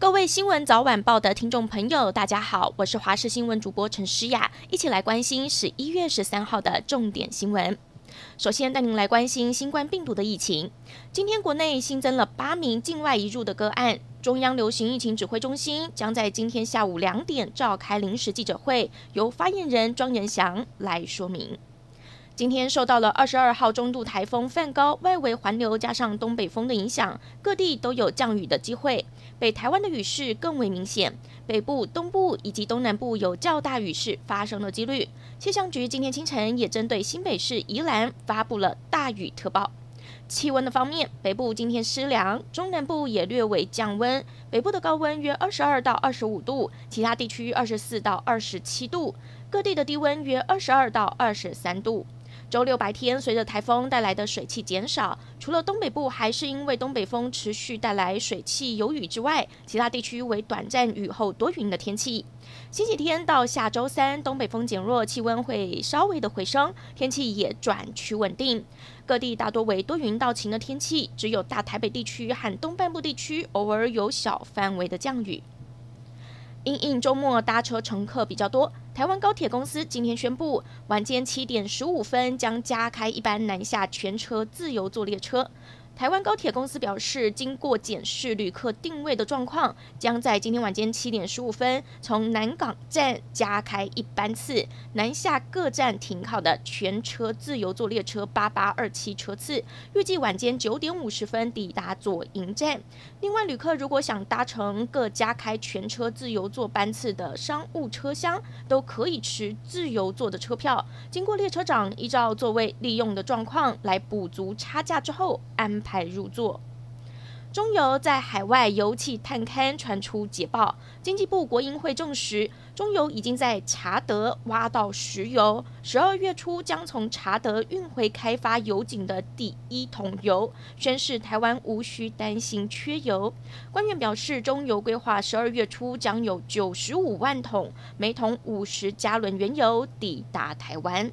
各位新闻早晚报的听众朋友，大家好，我是华视新闻主播陈诗雅，一起来关心十一月十三号的重点新闻。首先带您来关心新冠病毒的疫情。今天国内新增了八名境外移入的个案，中央流行疫情指挥中心将在今天下午两点召开临时记者会，由发言人庄人祥来说明。今天受到了二十二号中度台风梵高外围环流加上东北风的影响，各地都有降雨的机会。北台湾的雨势更为明显，北部、东部以及东南部有较大雨势发生的几率。气象局今天清晨也针对新北市宜兰发布了大雨特报。气温的方面，北部今天湿凉，中南部也略微降温，北部的高温约二十二到二十五度，其他地区二十四到二十七度，各地的低温约二十二到二十三度。周六白天，随着台风带来的水汽减少，除了东北部还是因为东北风持续带来水汽有雨之外，其他地区为短暂雨后多云的天气。星期天到下周三，东北风减弱，气温会稍微的回升，天气也转趋稳定。各地大多为多云到晴的天气，只有大台北地区和东半部地区偶尔有小范围的降雨。因应周末搭车乘客比较多。台湾高铁公司今天宣布，晚间七点十五分将加开一班南下全车自由坐列车。台湾高铁公司表示，经过检视旅客定位的状况，将在今天晚间七点十五分从南港站加开一班次南下各站停靠的全车自由座列车八八二七车次，预计晚间九点五十分抵达左营站。另外，旅客如果想搭乘各加开全车自由座班次的商务车厢，都可以持自由座的车票，经过列车长依照座位利用的状况来补足差价之后安排。派入座，中油在海外油气探勘传出捷报，经济部国营会证实，中油已经在查德挖到石油，十二月初将从查德运回开发油井的第一桶油，宣示台湾无需担心缺油。官员表示，中油规划十二月初将有九十五万桶，每桶五十加仑原油抵达台湾。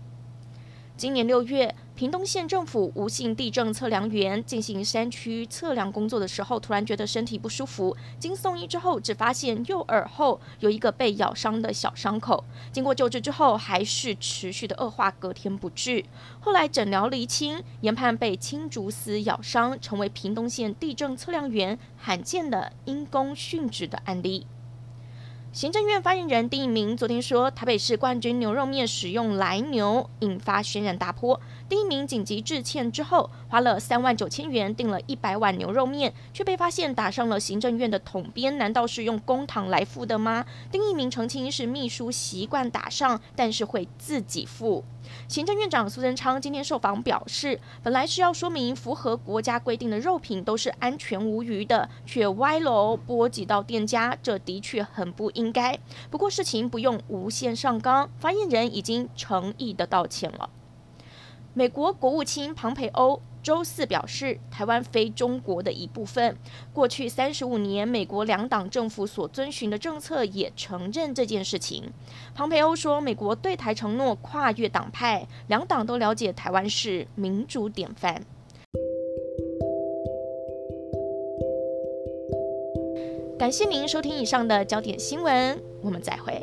今年六月，屏东县政府吴姓地政测量员进行山区测量工作的时候，突然觉得身体不舒服，经送医之后，只发现右耳后有一个被咬伤的小伤口。经过救治之后，还是持续的恶化，隔天不治。后来诊疗厘清，研判被青竹丝咬伤，成为屏东县地政测量员罕见的因公殉职的案例。行政院发言人丁一鸣昨天说，台北市冠军牛肉面使用来牛，引发轩然大波。丁一鸣紧急致歉之后，花了三万九千元订了一百碗牛肉面，却被发现打上了行政院的统编，难道是用公帑来付的吗？丁一鸣澄清是秘书习惯打上，但是会自己付。行政院长苏贞昌今天受访表示，本来是要说明符合国家规定的肉品都是安全无虞的，却歪楼波及到店家，这的确很不应应该。不过事情不用无限上纲，发言人已经诚意的道歉了。美国国务卿庞培欧。周四表示，台湾非中国的一部分。过去三十五年，美国两党政府所遵循的政策也承认这件事情。庞培欧说，美国对台承诺跨越党派，两党都了解台湾是民主典范。感谢您收听以上的焦点新闻，我们再会。